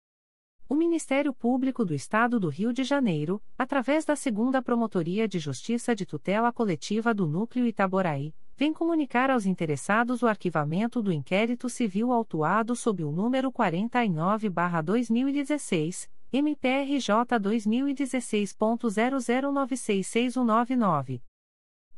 O Ministério Público do Estado do Rio de Janeiro, através da Segunda Promotoria de Justiça de Tutela Coletiva do Núcleo Itaboraí, vem comunicar aos interessados o arquivamento do inquérito civil autuado sob o número 49-2016, MPRJ 2016.00966199.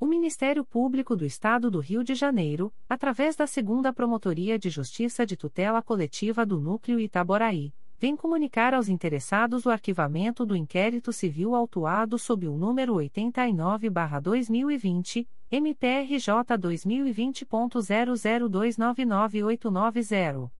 O Ministério Público do Estado do Rio de Janeiro, através da Segunda Promotoria de Justiça de Tutela Coletiva do Núcleo Itaboraí, vem comunicar aos interessados o arquivamento do inquérito civil autuado sob o número 89-2020, MPRJ 2020.00299890.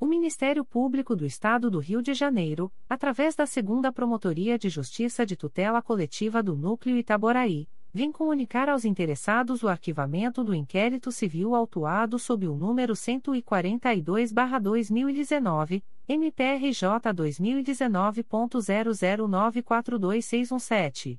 O Ministério Público do Estado do Rio de Janeiro, através da Segunda Promotoria de Justiça de Tutela Coletiva do Núcleo Itaboraí, vem comunicar aos interessados o arquivamento do inquérito civil autuado sob o número 142-2019, MPRJ 2019.00942617.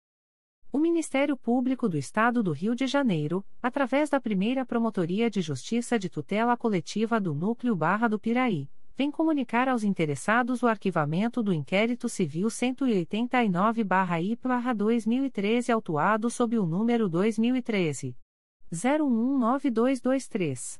O Ministério Público do Estado do Rio de Janeiro, através da primeira Promotoria de Justiça de Tutela Coletiva do Núcleo Barra do Piraí, vem comunicar aos interessados o arquivamento do inquérito civil 189-I-2013 autuado sob o número 2013 019223.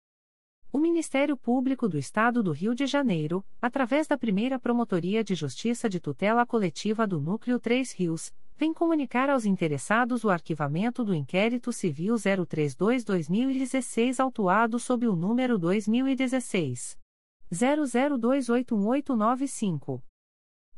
O Ministério Público do Estado do Rio de Janeiro, através da primeira Promotoria de Justiça de Tutela Coletiva do Núcleo 3 Rios, vem comunicar aos interessados o arquivamento do inquérito civil 032-2016 autuado sob o número 2016 00281895.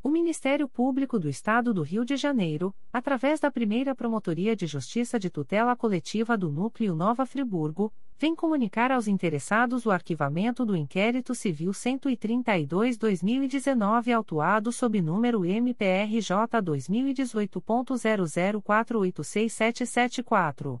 O Ministério Público do Estado do Rio de Janeiro, através da primeira Promotoria de Justiça de Tutela Coletiva do Núcleo Nova Friburgo, vem comunicar aos interessados o arquivamento do inquérito civil 132-2019 autuado sob número MPRJ 2018.00486774.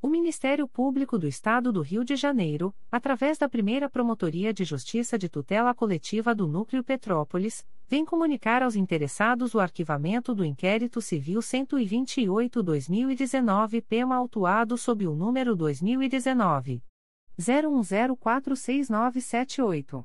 O Ministério Público do Estado do Rio de Janeiro, através da primeira Promotoria de Justiça de Tutela Coletiva do Núcleo Petrópolis, vem comunicar aos interessados o arquivamento do inquérito civil 128-2019 PEMA autuado sob o número 2019. 01046978.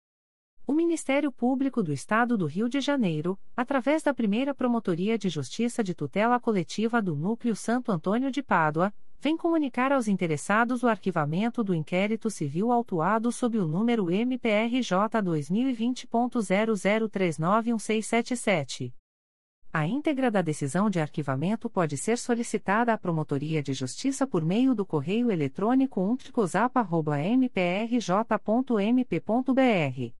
O Ministério Público do Estado do Rio de Janeiro, através da primeira Promotoria de Justiça de Tutela Coletiva do Núcleo Santo Antônio de Pádua, vem comunicar aos interessados o arquivamento do inquérito civil autuado sob o número MPRJ 2020.00391677. A íntegra da decisão de arquivamento pode ser solicitada à Promotoria de Justiça por meio do correio eletrônico umpticosap.mprj.mp.br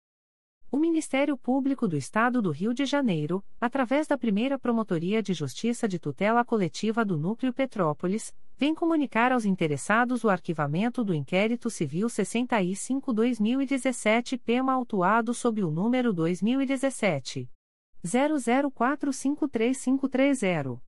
O Ministério Público do Estado do Rio de Janeiro, através da primeira Promotoria de Justiça de Tutela Coletiva do Núcleo Petrópolis, vem comunicar aos interessados o arquivamento do inquérito civil 65-2017 PEMA autuado sob o número 2017. 00453530.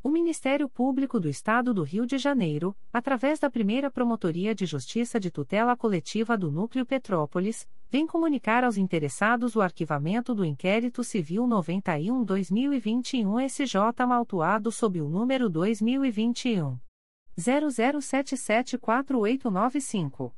O Ministério Público do Estado do Rio de Janeiro, através da primeira Promotoria de Justiça de Tutela Coletiva do Núcleo Petrópolis, vem comunicar aos interessados o arquivamento do inquérito civil 91-2021 SJ maltuado sob o número 2021 00774895.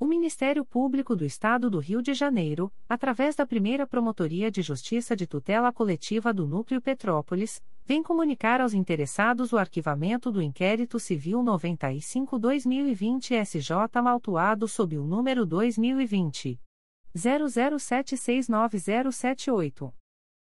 O Ministério Público do Estado do Rio de Janeiro, através da primeira Promotoria de Justiça de Tutela Coletiva do Núcleo Petrópolis, vem comunicar aos interessados o arquivamento do inquérito civil 95-2020 SJ maltuado sob o número 2020. 00769078.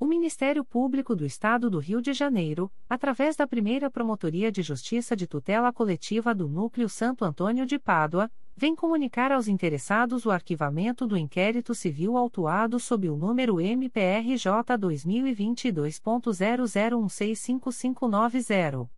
O Ministério Público do Estado do Rio de Janeiro, através da primeira Promotoria de Justiça de Tutela Coletiva do Núcleo Santo Antônio de Pádua, vem comunicar aos interessados o arquivamento do inquérito civil autuado sob o número MPRJ 2022.00165590.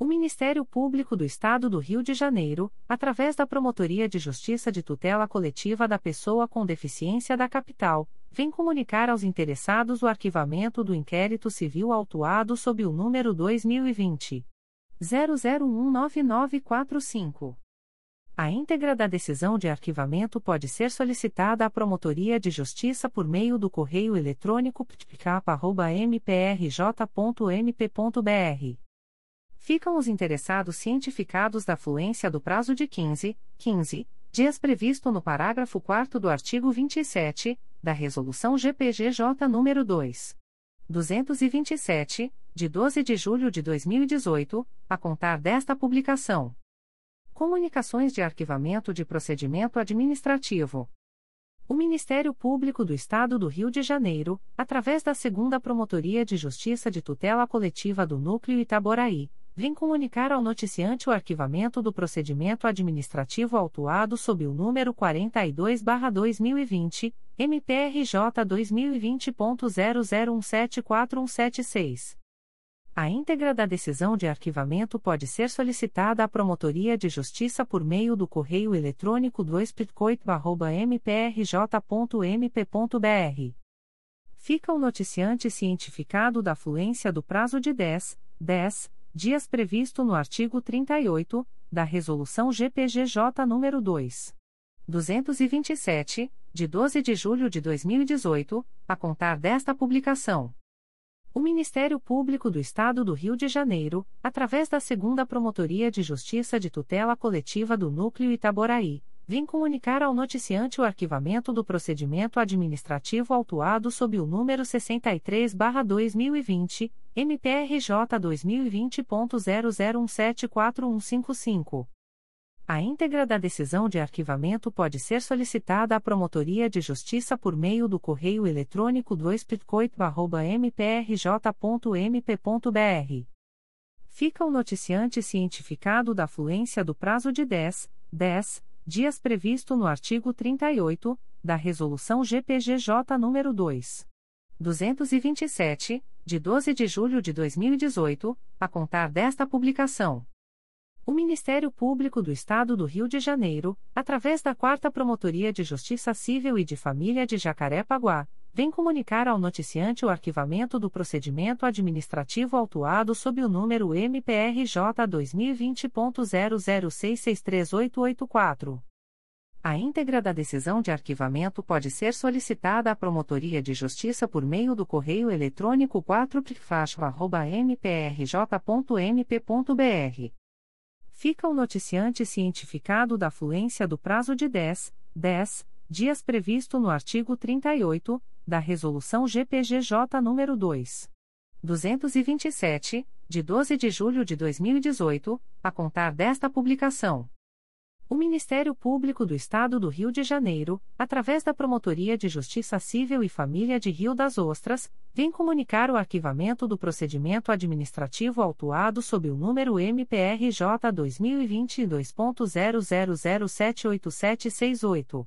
O Ministério Público do Estado do Rio de Janeiro, através da Promotoria de Justiça de Tutela Coletiva da Pessoa com Deficiência da Capital, vem comunicar aos interessados o arquivamento do inquérito civil autuado sob o número 2020 00199945. A íntegra da decisão de arquivamento pode ser solicitada à Promotoria de Justiça por meio do correio eletrônico ptcap.mprj.mp.br ficam os interessados cientificados da fluência do prazo de 15, 15 dias previsto no parágrafo 4 do artigo 27 da Resolução GPGJ nº 2. 227, de 12 de julho de 2018, a contar desta publicação. Comunicações de arquivamento de procedimento administrativo. O Ministério Público do Estado do Rio de Janeiro, através da Segunda Promotoria de Justiça de Tutela Coletiva do Núcleo Itaboraí, vem comunicar ao noticiante o arquivamento do procedimento administrativo autuado sob o número 42-2020, MPRJ 2020.00174176. A íntegra da decisão de arquivamento pode ser solicitada à Promotoria de Justiça por meio do correio eletrônico 2 mprj.mp.br. Fica o noticiante cientificado da fluência do prazo de 10, 10 dias previsto no artigo 38 da Resolução GPGJ nº 2. 227, de 12 de julho de 2018, a contar desta publicação. O Ministério Público do Estado do Rio de Janeiro, através da Segunda Promotoria de Justiça de Tutela Coletiva do Núcleo Itaboraí, vem comunicar ao noticiante o arquivamento do procedimento administrativo autuado sob o número 63-2020, MPRJ 2020.00174155. A íntegra da decisão de arquivamento pode ser solicitada à Promotoria de Justiça por meio do correio eletrônico 2 mprj.mp.br. Fica o noticiante cientificado da fluência do prazo de 10, 10 dias previsto no artigo 38 da Resolução GPGJ nº 2. 227, de 12 de julho de 2018, a contar desta publicação. O Ministério Público do Estado do Rio de Janeiro, através da 4 Promotoria de Justiça Civil e de Família de Jacaré-Paguá, vem comunicar ao noticiante o arquivamento do procedimento administrativo autuado sob o número MPRJ 2020.00663884. A íntegra da decisão de arquivamento pode ser solicitada à Promotoria de Justiça por meio do correio eletrônico 4pfacho.mprj.mp.br fica o noticiante cientificado da fluência do prazo de 10, 10 dias previsto no artigo 38 da Resolução GPGJ nº 2. 227, de 12 de julho de 2018, a contar desta publicação. O Ministério Público do Estado do Rio de Janeiro, através da Promotoria de Justiça Civil e Família de Rio das Ostras, vem comunicar o arquivamento do procedimento administrativo autuado sob o número MPRJ 2022.00078768.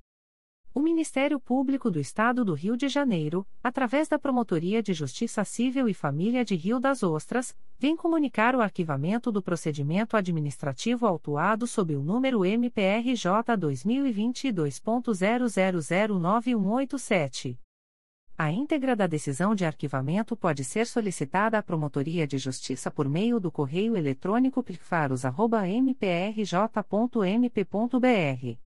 O Ministério Público do Estado do Rio de Janeiro, através da Promotoria de Justiça Civil e Família de Rio das Ostras, vem comunicar o arquivamento do procedimento administrativo autuado sob o número MPRJ 2022.00091887. A íntegra da decisão de arquivamento pode ser solicitada à Promotoria de Justiça por meio do correio eletrônico pifaros.mprj.mp.br